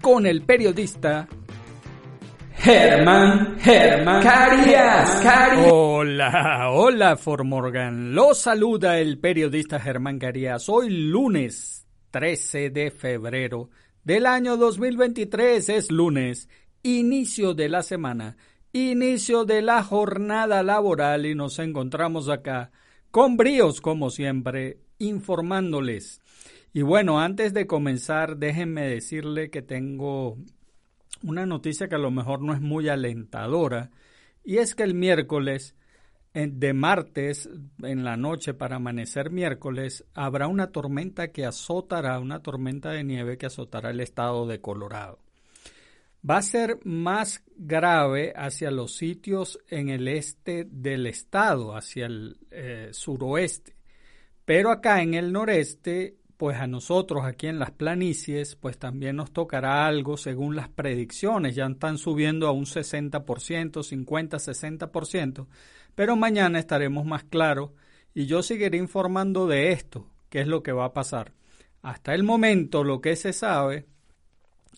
con el periodista Germán, Germán Carías, Hola, hola Formorgan. Lo saluda el periodista Germán Carías. Hoy lunes 13 de febrero del año 2023 es lunes, inicio de la semana, inicio de la jornada laboral y nos encontramos acá con bríos como siempre informándoles. Y bueno, antes de comenzar, déjenme decirle que tengo una noticia que a lo mejor no es muy alentadora, y es que el miércoles, de martes en la noche para amanecer miércoles, habrá una tormenta que azotará, una tormenta de nieve que azotará el estado de Colorado. Va a ser más grave hacia los sitios en el este del estado, hacia el eh, suroeste. Pero acá en el noreste pues a nosotros aquí en las planicies, pues también nos tocará algo según las predicciones, ya están subiendo a un 60%, 50, 60%, pero mañana estaremos más claros y yo seguiré informando de esto, qué es lo que va a pasar. Hasta el momento lo que se sabe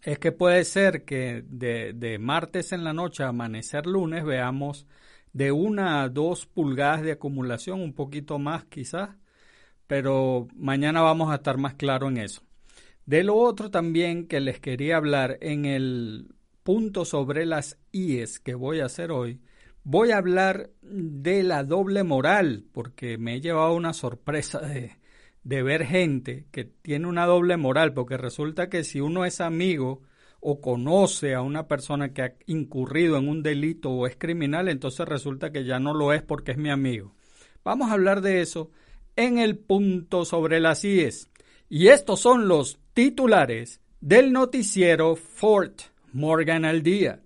es que puede ser que de, de martes en la noche a amanecer lunes veamos de una a dos pulgadas de acumulación, un poquito más quizás, pero mañana vamos a estar más claro en eso. De lo otro también que les quería hablar en el punto sobre las IES que voy a hacer hoy, voy a hablar de la doble moral, porque me he llevado una sorpresa de, de ver gente que tiene una doble moral, porque resulta que si uno es amigo o conoce a una persona que ha incurrido en un delito o es criminal, entonces resulta que ya no lo es porque es mi amigo. Vamos a hablar de eso en el punto sobre las IES. Y estos son los titulares del noticiero Fort Morgan al día.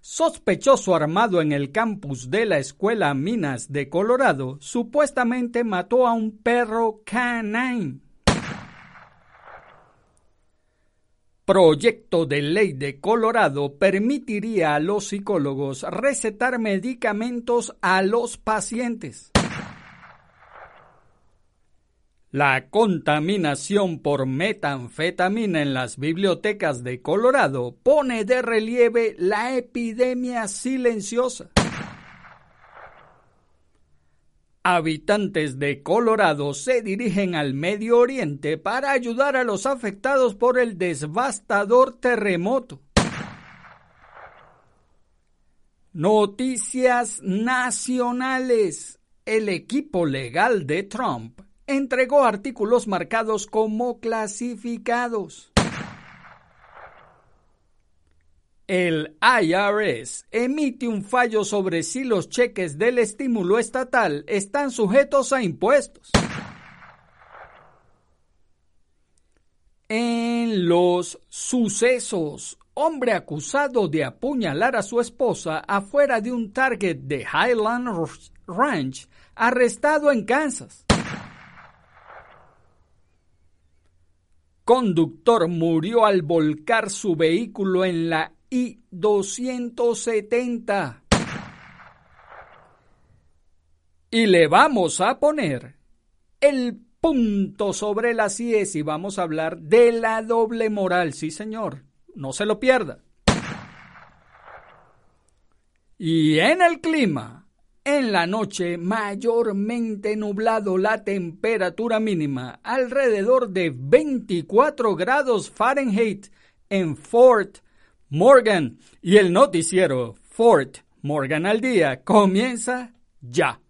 Sospechoso armado en el campus de la Escuela Minas de Colorado supuestamente mató a un perro canine. Proyecto de ley de Colorado permitiría a los psicólogos recetar medicamentos a los pacientes. La contaminación por metanfetamina en las bibliotecas de Colorado pone de relieve la epidemia silenciosa. Habitantes de Colorado se dirigen al Medio Oriente para ayudar a los afectados por el devastador terremoto. Noticias nacionales. El equipo legal de Trump entregó artículos marcados como clasificados. El IRS emite un fallo sobre si los cheques del estímulo estatal están sujetos a impuestos. En los sucesos, hombre acusado de apuñalar a su esposa afuera de un target de Highland Ranch, arrestado en Kansas. Conductor murió al volcar su vehículo en la I-270. Y le vamos a poner el punto sobre las IES y vamos a hablar de la doble moral. Sí, señor, no se lo pierda. Y en el clima, en la noche, mayormente nublado la temperatura mínima, alrededor de 24 grados Fahrenheit en Fort Morgan. Y el noticiero Fort Morgan al día comienza ya.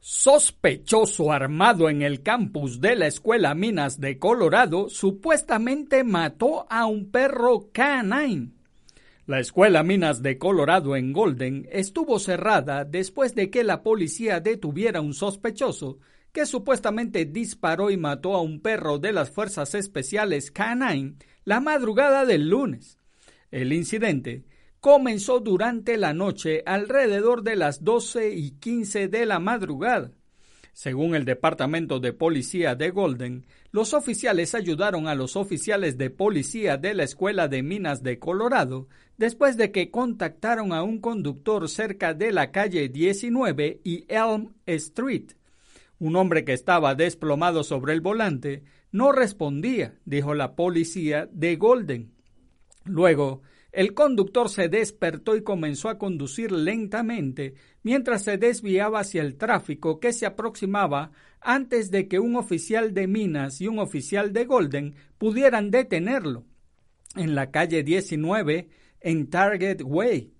Sospechoso armado en el campus de la Escuela Minas de Colorado supuestamente mató a un perro canine. La Escuela Minas de Colorado en Golden estuvo cerrada después de que la policía detuviera a un sospechoso que supuestamente disparó y mató a un perro de las Fuerzas Especiales Canine la madrugada del lunes. El incidente comenzó durante la noche alrededor de las 12 y 15 de la madrugada. Según el Departamento de Policía de Golden, los oficiales ayudaron a los oficiales de policía de la Escuela de Minas de Colorado después de que contactaron a un conductor cerca de la calle 19 y Elm Street. Un hombre que estaba desplomado sobre el volante no respondía, dijo la policía de Golden. Luego, el conductor se despertó y comenzó a conducir lentamente mientras se desviaba hacia el tráfico que se aproximaba antes de que un oficial de Minas y un oficial de Golden pudieran detenerlo. En la calle 19, en Target Way,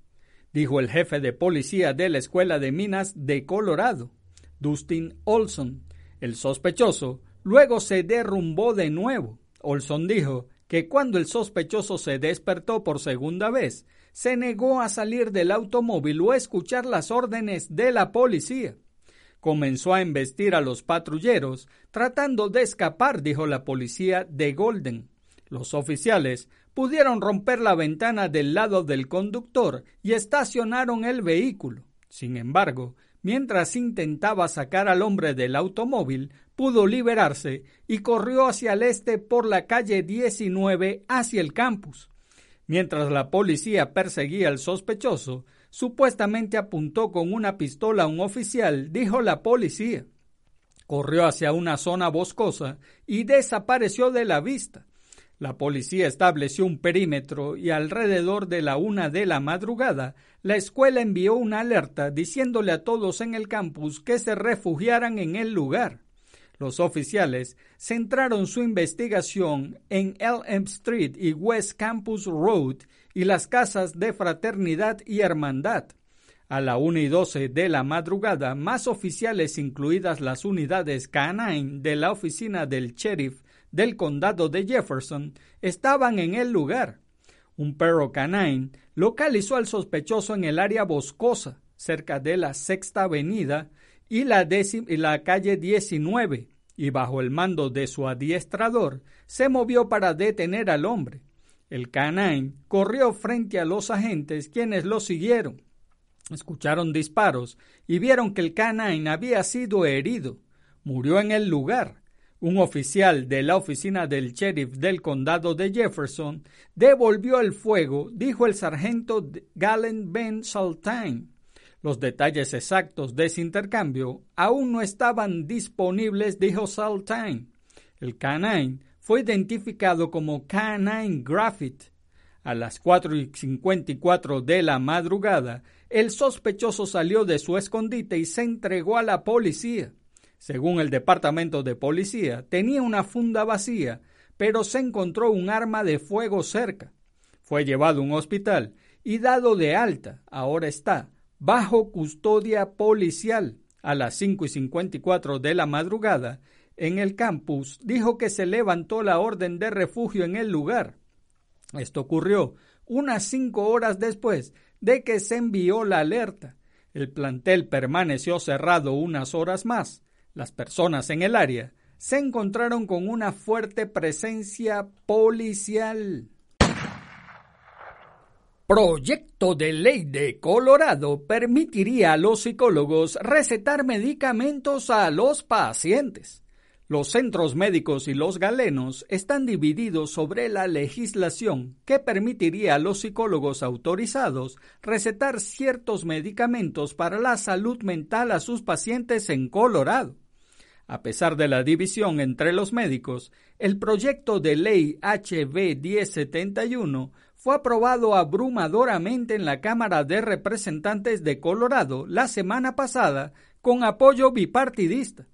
dijo el jefe de policía de la Escuela de Minas de Colorado, Dustin Olson. El sospechoso luego se derrumbó de nuevo. Olson dijo que cuando el sospechoso se despertó por segunda vez, se negó a salir del automóvil o a escuchar las órdenes de la policía. Comenzó a embestir a los patrulleros, tratando de escapar, dijo la policía de Golden. Los oficiales pudieron romper la ventana del lado del conductor y estacionaron el vehículo. Sin embargo, mientras intentaba sacar al hombre del automóvil, pudo liberarse y corrió hacia el este por la calle 19 hacia el campus. Mientras la policía perseguía al sospechoso, supuestamente apuntó con una pistola a un oficial, dijo la policía. Corrió hacia una zona boscosa y desapareció de la vista. La policía estableció un perímetro y alrededor de la una de la madrugada, la escuela envió una alerta diciéndole a todos en el campus que se refugiaran en el lugar. Los oficiales centraron su investigación en Elm Street y West Campus Road y las casas de fraternidad y hermandad. A la una y doce de la madrugada, más oficiales, incluidas las unidades canine de la oficina del sheriff del condado de Jefferson, estaban en el lugar. Un perro canine localizó al sospechoso en el área boscosa, cerca de la Sexta Avenida y la, calle 19, y bajo el mando de su adiestrador, se movió para detener al hombre. El canine corrió frente a los agentes quienes lo siguieron. Escucharon disparos y vieron que el canine había sido herido. Murió en el lugar. Un oficial de la oficina del sheriff del condado de Jefferson devolvió el fuego, dijo el sargento Galen Ben Saltine. Los detalles exactos de ese intercambio aún no estaban disponibles, dijo Saltine. El canine fue identificado como Canine Graffiti. A las 4 y 54 de la madrugada, el sospechoso salió de su escondite y se entregó a la policía. Según el departamento de policía, tenía una funda vacía, pero se encontró un arma de fuego cerca. Fue llevado a un hospital y dado de alta. Ahora está bajo custodia policial a las 5 y 54 de la madrugada en el campus, dijo que se levantó la orden de refugio en el lugar. Esto ocurrió unas cinco horas después de que se envió la alerta. El plantel permaneció cerrado unas horas más. Las personas en el área se encontraron con una fuerte presencia policial. Proyecto de ley de Colorado permitiría a los psicólogos recetar medicamentos a los pacientes. Los centros médicos y los galenos están divididos sobre la legislación que permitiría a los psicólogos autorizados recetar ciertos medicamentos para la salud mental a sus pacientes en Colorado. A pesar de la división entre los médicos, el proyecto de ley HB 1071 fue aprobado abrumadoramente en la Cámara de Representantes de Colorado la semana pasada con apoyo bipartidista.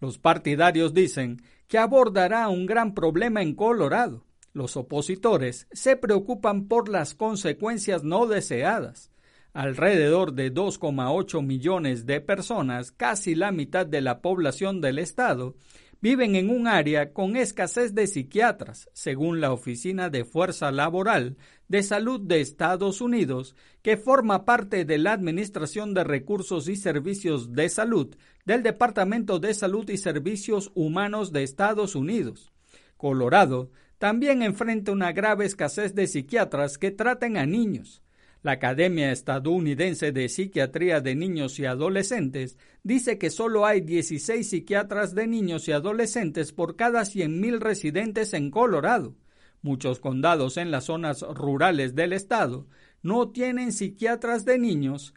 Los partidarios dicen que abordará un gran problema en Colorado. Los opositores se preocupan por las consecuencias no deseadas. Alrededor de 2,8 millones de personas, casi la mitad de la población del estado, viven en un área con escasez de psiquiatras, según la Oficina de Fuerza Laboral de Salud de Estados Unidos, que forma parte de la Administración de Recursos y Servicios de Salud del Departamento de Salud y Servicios Humanos de Estados Unidos. Colorado también enfrenta una grave escasez de psiquiatras que traten a niños. La Academia Estadounidense de Psiquiatría de Niños y Adolescentes dice que solo hay 16 psiquiatras de niños y adolescentes por cada 100.000 residentes en Colorado. Muchos condados en las zonas rurales del estado no tienen psiquiatras de niños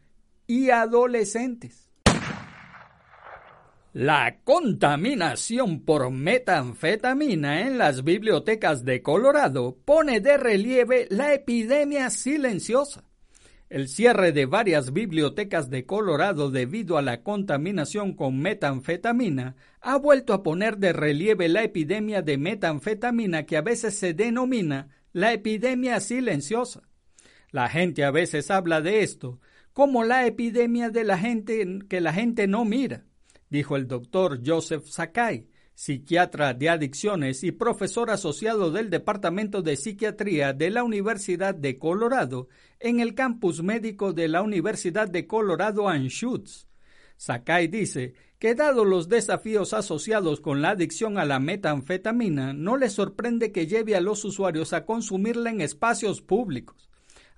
y adolescentes. La contaminación por metanfetamina en las bibliotecas de Colorado pone de relieve la epidemia silenciosa. El cierre de varias bibliotecas de Colorado debido a la contaminación con metanfetamina ha vuelto a poner de relieve la epidemia de metanfetamina que a veces se denomina la epidemia silenciosa. La gente a veces habla de esto como la epidemia de la gente que la gente no mira, dijo el doctor Joseph Sakai, psiquiatra de adicciones y profesor asociado del Departamento de Psiquiatría de la Universidad de Colorado en el campus médico de la Universidad de Colorado Anschutz. Sakai dice que dado los desafíos asociados con la adicción a la metanfetamina, no le sorprende que lleve a los usuarios a consumirla en espacios públicos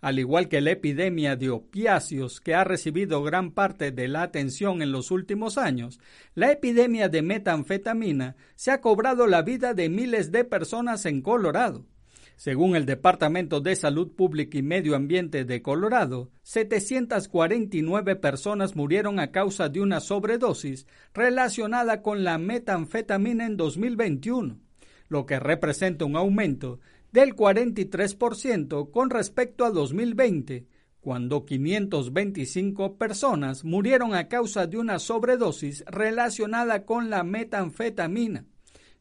al igual que la epidemia de opiáceos que ha recibido gran parte de la atención en los últimos años, la epidemia de metanfetamina se ha cobrado la vida de miles de personas en Colorado. Según el Departamento de Salud Pública y Medio Ambiente de Colorado, 749 personas murieron a causa de una sobredosis relacionada con la metanfetamina en 2021, lo que representa un aumento del 43% con respecto a 2020, cuando 525 personas murieron a causa de una sobredosis relacionada con la metanfetamina.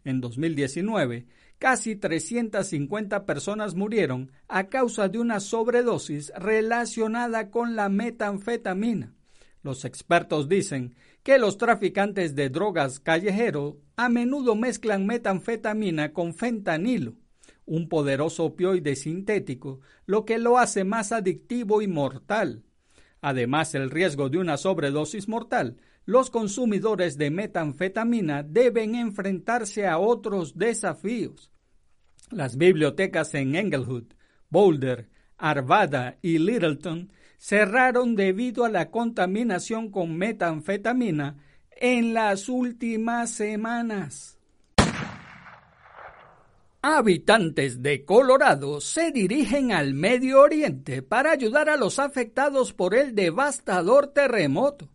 En 2019, casi 350 personas murieron a causa de una sobredosis relacionada con la metanfetamina. Los expertos dicen que los traficantes de drogas callejeros a menudo mezclan metanfetamina con fentanilo un poderoso opioide sintético, lo que lo hace más adictivo y mortal. Además, el riesgo de una sobredosis mortal, los consumidores de metanfetamina deben enfrentarse a otros desafíos. Las bibliotecas en Englewood, Boulder, Arvada y Littleton cerraron debido a la contaminación con metanfetamina en las últimas semanas. Habitantes de Colorado se dirigen al Medio Oriente para ayudar a los afectados por el devastador terremoto.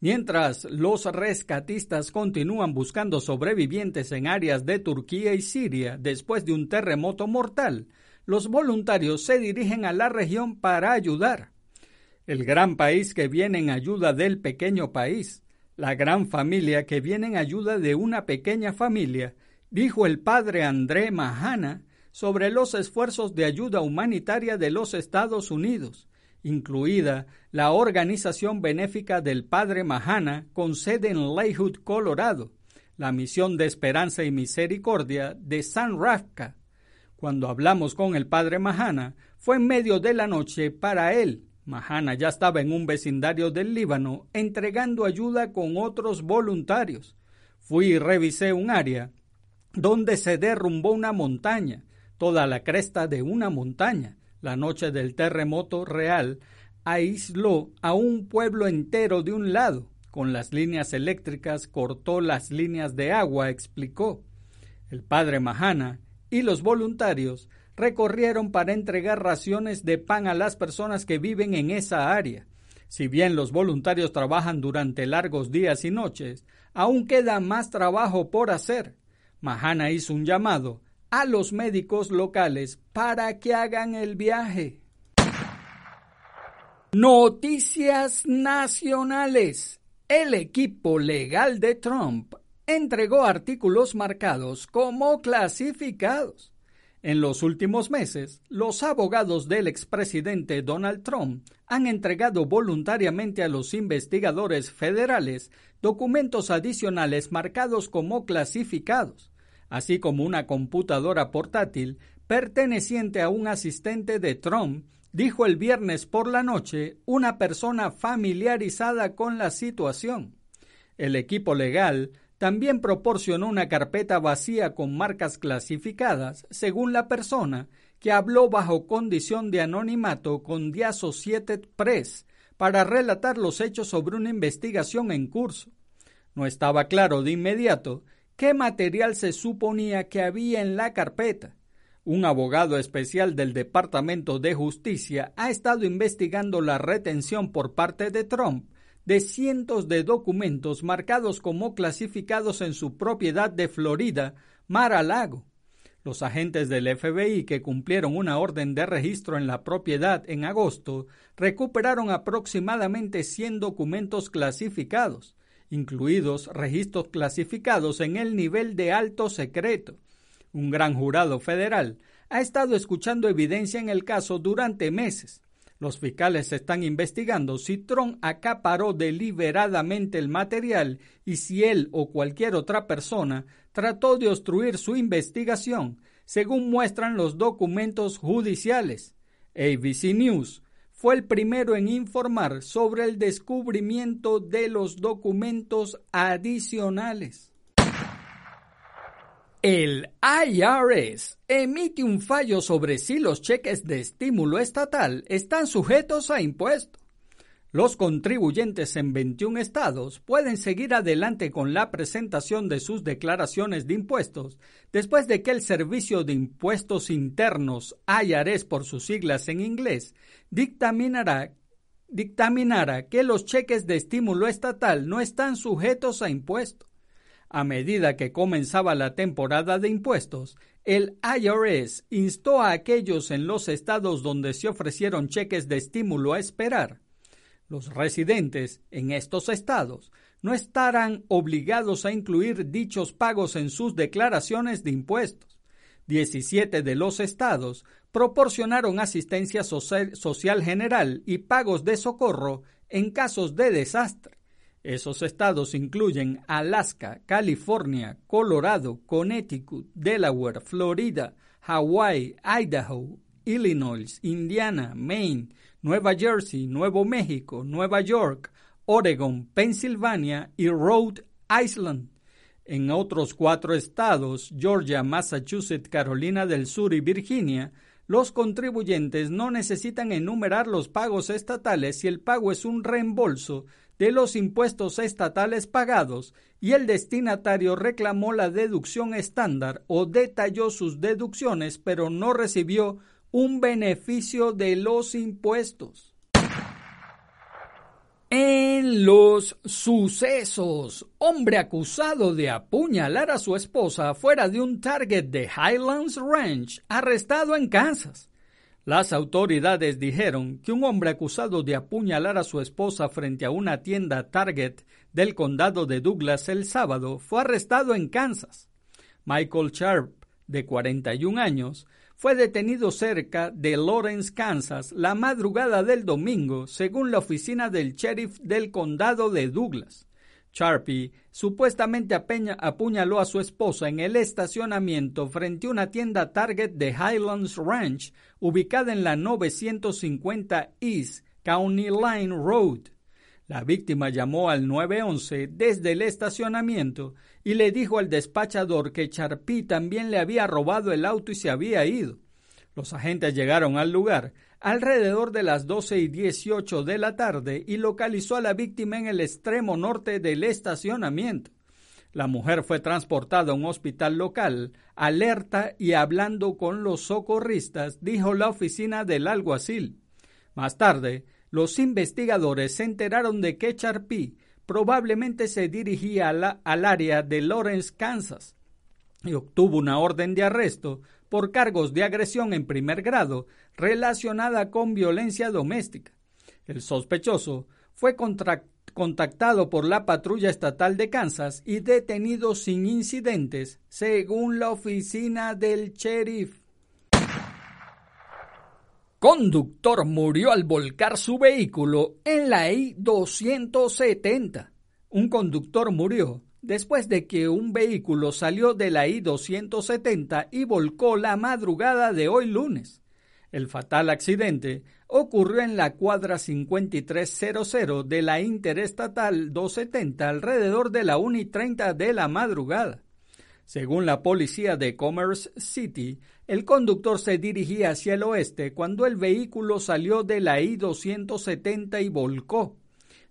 Mientras los rescatistas continúan buscando sobrevivientes en áreas de Turquía y Siria después de un terremoto mortal, los voluntarios se dirigen a la región para ayudar. El gran país que viene en ayuda del pequeño país, la gran familia que viene en ayuda de una pequeña familia, dijo el padre André Mahana sobre los esfuerzos de ayuda humanitaria de los Estados Unidos, incluida la organización benéfica del padre Mahana con sede en Leywood, Colorado, la misión de esperanza y misericordia de San Rafka. Cuando hablamos con el padre Mahana, fue en medio de la noche para él. Mahana ya estaba en un vecindario del Líbano entregando ayuda con otros voluntarios. Fui y revisé un área donde se derrumbó una montaña, toda la cresta de una montaña. La noche del terremoto real aisló a un pueblo entero de un lado. Con las líneas eléctricas cortó las líneas de agua, explicó. El padre Mahana y los voluntarios recorrieron para entregar raciones de pan a las personas que viven en esa área. Si bien los voluntarios trabajan durante largos días y noches, aún queda más trabajo por hacer. Mahana hizo un llamado a los médicos locales para que hagan el viaje. Noticias nacionales. El equipo legal de Trump entregó artículos marcados como clasificados. En los últimos meses, los abogados del expresidente Donald Trump han entregado voluntariamente a los investigadores federales documentos adicionales marcados como clasificados, así como una computadora portátil perteneciente a un asistente de Trump, dijo el viernes por la noche una persona familiarizada con la situación. El equipo legal también proporcionó una carpeta vacía con marcas clasificadas, según la persona, que habló bajo condición de anonimato con The Associated Press para relatar los hechos sobre una investigación en curso. No estaba claro de inmediato qué material se suponía que había en la carpeta. Un abogado especial del Departamento de Justicia ha estado investigando la retención por parte de Trump de cientos de documentos marcados como clasificados en su propiedad de Florida, Mar-a-Lago. Los agentes del FBI que cumplieron una orden de registro en la propiedad en agosto recuperaron aproximadamente 100 documentos clasificados, incluidos registros clasificados en el nivel de alto secreto. Un gran jurado federal ha estado escuchando evidencia en el caso durante meses los fiscales están investigando si Trump acaparó deliberadamente el material y si él o cualquier otra persona trató de obstruir su investigación, según muestran los documentos judiciales. ABC News fue el primero en informar sobre el descubrimiento de los documentos adicionales. El IRS emite un fallo sobre si los cheques de estímulo estatal están sujetos a impuesto. Los contribuyentes en 21 estados pueden seguir adelante con la presentación de sus declaraciones de impuestos después de que el Servicio de Impuestos Internos, IRS por sus siglas en inglés, dictaminara que los cheques de estímulo estatal no están sujetos a impuesto. A medida que comenzaba la temporada de impuestos, el IRS instó a aquellos en los estados donde se ofrecieron cheques de estímulo a esperar. Los residentes en estos estados no estarán obligados a incluir dichos pagos en sus declaraciones de impuestos. Diecisiete de los estados proporcionaron asistencia social general y pagos de socorro en casos de desastre. Esos estados incluyen Alaska, California, Colorado, Connecticut, Delaware, Florida, Hawaii, Idaho, Illinois, Indiana, Maine, Nueva Jersey, Nuevo México, Nueva York, Oregon, Pensilvania y Rhode Island. En otros cuatro estados, Georgia, Massachusetts, Carolina del Sur y Virginia, los contribuyentes no necesitan enumerar los pagos estatales si el pago es un reembolso de los impuestos estatales pagados y el destinatario reclamó la deducción estándar o detalló sus deducciones pero no recibió un beneficio de los impuestos. En los sucesos, hombre acusado de apuñalar a su esposa fuera de un target de Highlands Ranch, arrestado en Kansas. Las autoridades dijeron que un hombre acusado de apuñalar a su esposa frente a una tienda Target del condado de Douglas el sábado fue arrestado en Kansas. Michael Sharp, de 41 años, fue detenido cerca de Lawrence, Kansas, la madrugada del domingo, según la oficina del sheriff del condado de Douglas. Sharpie supuestamente apuñaló a su esposa en el estacionamiento frente a una tienda Target de Highlands Ranch, ubicada en la 950 East County Line Road. La víctima llamó al 911 desde el estacionamiento y le dijo al despachador que Sharpie también le había robado el auto y se había ido. Los agentes llegaron al lugar alrededor de las 12 y 18 de la tarde y localizó a la víctima en el extremo norte del estacionamiento. La mujer fue transportada a un hospital local, alerta y hablando con los socorristas, dijo la oficina del alguacil. Más tarde, los investigadores se enteraron de que Charpy probablemente se dirigía al área de Lawrence, Kansas, y obtuvo una orden de arresto por cargos de agresión en primer grado relacionada con violencia doméstica. El sospechoso fue contactado por la patrulla estatal de Kansas y detenido sin incidentes, según la oficina del sheriff. Conductor murió al volcar su vehículo en la I-270. Un conductor murió después de que un vehículo salió de la I-270 y volcó la madrugada de hoy lunes. El fatal accidente ocurrió en la cuadra 5300 de la Interestatal 270 alrededor de la 1 y 30 de la madrugada. Según la policía de Commerce City, el conductor se dirigía hacia el oeste cuando el vehículo salió de la I-270 y volcó.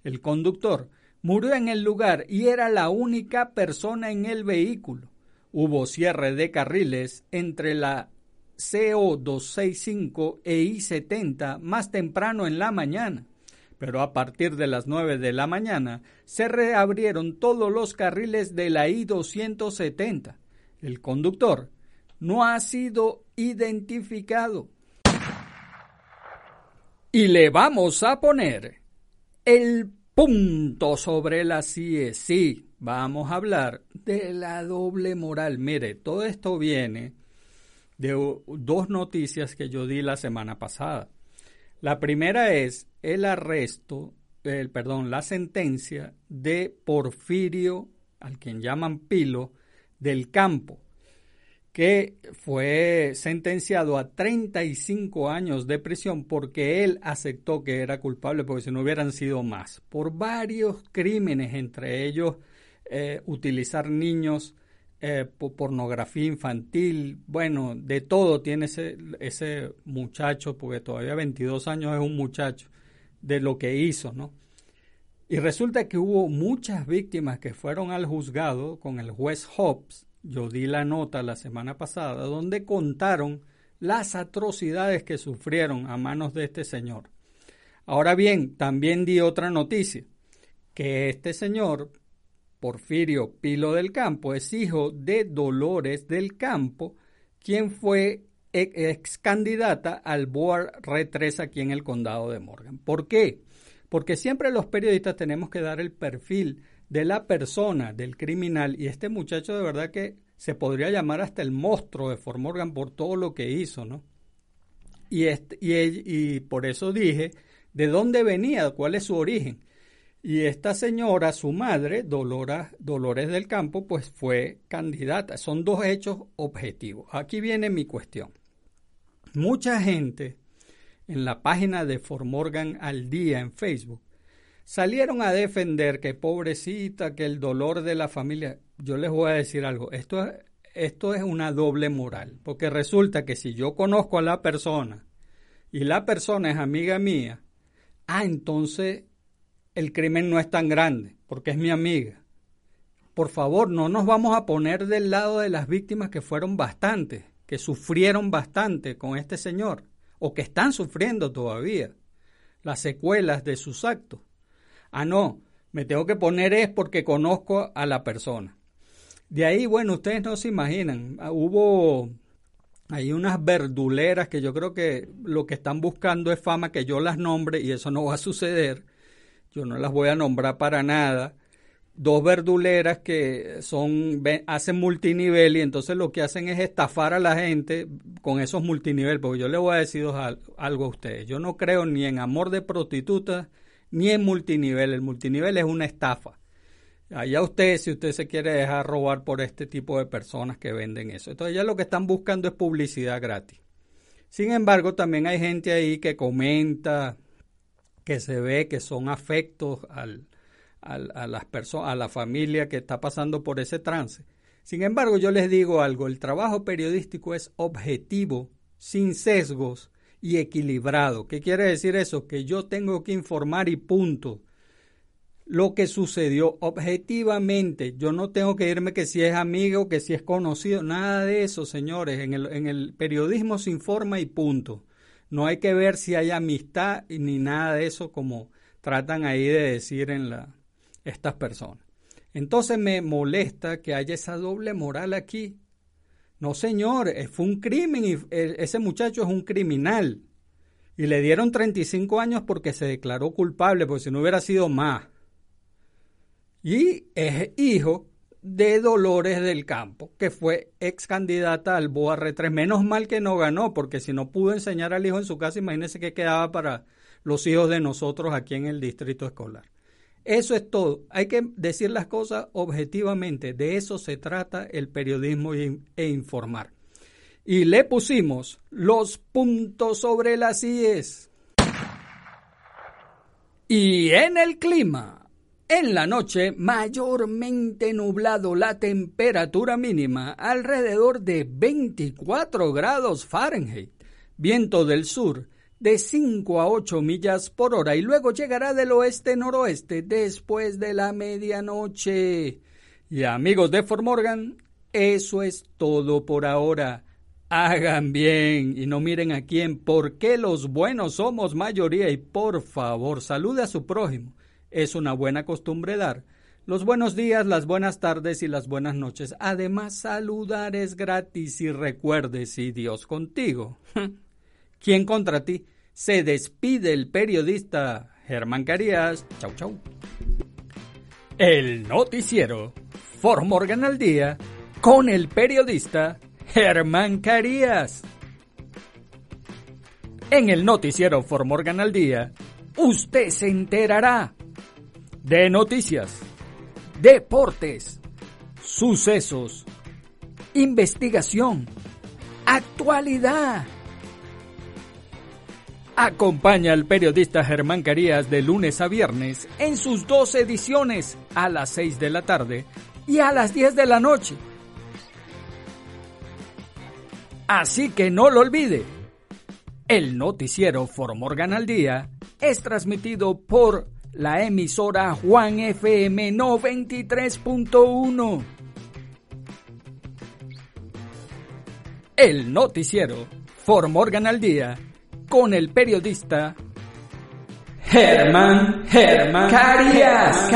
El conductor murió en el lugar y era la única persona en el vehículo. Hubo cierre de carriles entre la CO265 e I-70 más temprano en la mañana pero a partir de las 9 de la mañana se reabrieron todos los carriles de la I-270. El conductor no ha sido identificado. Y le vamos a poner el punto sobre la CIE. Sí, vamos a hablar de la doble moral. Mire, todo esto viene de dos noticias que yo di la semana pasada. La primera es el arresto, el, perdón, la sentencia de Porfirio, al quien llaman Pilo, del campo, que fue sentenciado a 35 años de prisión porque él aceptó que era culpable, porque si no hubieran sido más, por varios crímenes, entre ellos eh, utilizar niños eh, pornografía infantil, bueno, de todo tiene ese, ese muchacho, porque todavía 22 años es un muchacho, de lo que hizo, ¿no? Y resulta que hubo muchas víctimas que fueron al juzgado con el juez Hobbs, yo di la nota la semana pasada, donde contaron las atrocidades que sufrieron a manos de este señor. Ahora bien, también di otra noticia, que este señor Porfirio Pilo del Campo es hijo de Dolores del Campo, quien fue ex candidata al Board R3 aquí en el condado de Morgan. ¿Por qué? Porque siempre los periodistas tenemos que dar el perfil de la persona, del criminal, y este muchacho de verdad que se podría llamar hasta el monstruo de Fort Morgan por todo lo que hizo, ¿no? Y, este, y por eso dije, ¿de dónde venía? ¿Cuál es su origen? Y esta señora, su madre, Dolores del Campo, pues fue candidata. Son dos hechos objetivos. Aquí viene mi cuestión. Mucha gente en la página de Formorgan al día en Facebook salieron a defender que pobrecita, que el dolor de la familia. Yo les voy a decir algo. Esto, esto es una doble moral. Porque resulta que si yo conozco a la persona y la persona es amiga mía, ah, entonces el crimen no es tan grande, porque es mi amiga. Por favor, no nos vamos a poner del lado de las víctimas que fueron bastantes, que sufrieron bastante con este señor, o que están sufriendo todavía las secuelas de sus actos. Ah, no, me tengo que poner es porque conozco a la persona. De ahí, bueno, ustedes no se imaginan, ah, hubo hay unas verduleras que yo creo que lo que están buscando es fama que yo las nombre y eso no va a suceder yo no las voy a nombrar para nada, dos verduleras que son hacen multinivel y entonces lo que hacen es estafar a la gente con esos multinivel, porque yo le voy a decir algo a ustedes, yo no creo ni en amor de prostitutas ni en multinivel, el multinivel es una estafa. Allá usted, si usted se quiere dejar robar por este tipo de personas que venden eso. Entonces ya lo que están buscando es publicidad gratis. Sin embargo, también hay gente ahí que comenta, que se ve que son afectos al, a las personas, a la familia que está pasando por ese trance. Sin embargo, yo les digo algo, el trabajo periodístico es objetivo, sin sesgos y equilibrado. ¿Qué quiere decir eso? Que yo tengo que informar y punto. Lo que sucedió objetivamente, yo no tengo que irme que si es amigo, que si es conocido, nada de eso, señores. En el, en el periodismo se informa y punto. No hay que ver si hay amistad ni nada de eso como tratan ahí de decir en estas personas. Entonces me molesta que haya esa doble moral aquí. No, señor, eh, fue un crimen y eh, ese muchacho es un criminal. Y le dieron 35 años porque se declaró culpable, porque si no hubiera sido más. Y es hijo de Dolores del Campo, que fue ex candidata al BOAR 3. Menos mal que no ganó, porque si no pudo enseñar al hijo en su casa, imagínense qué quedaba para los hijos de nosotros aquí en el distrito escolar. Eso es todo. Hay que decir las cosas objetivamente. De eso se trata el periodismo e informar. Y le pusimos los puntos sobre las IES. Y en el clima. En la noche, mayormente nublado la temperatura mínima, alrededor de 24 grados Fahrenheit. Viento del sur de 5 a 8 millas por hora y luego llegará del oeste-noroeste después de la medianoche. Y amigos de Formorgan, eso es todo por ahora. Hagan bien y no miren a quién, porque los buenos somos mayoría y por favor salude a su prójimo es una buena costumbre dar. Los buenos días, las buenas tardes y las buenas noches. Además, saludar es gratis y recuerde si Dios contigo. ¿Quién contra ti? Se despide el periodista Germán Carías. Chau, chau. El noticiero Formorgan al día con el periodista Germán Carías. En el noticiero Formorgan al día, usted se enterará de noticias, deportes, sucesos, investigación, actualidad. Acompaña al periodista Germán Carías de lunes a viernes en sus dos ediciones a las 6 de la tarde y a las 10 de la noche. Así que no lo olvide. El noticiero Formorgan al Día es transmitido por la emisora Juan FM 93.1. El noticiero Formorgan al día con el periodista Germán Germán Carías.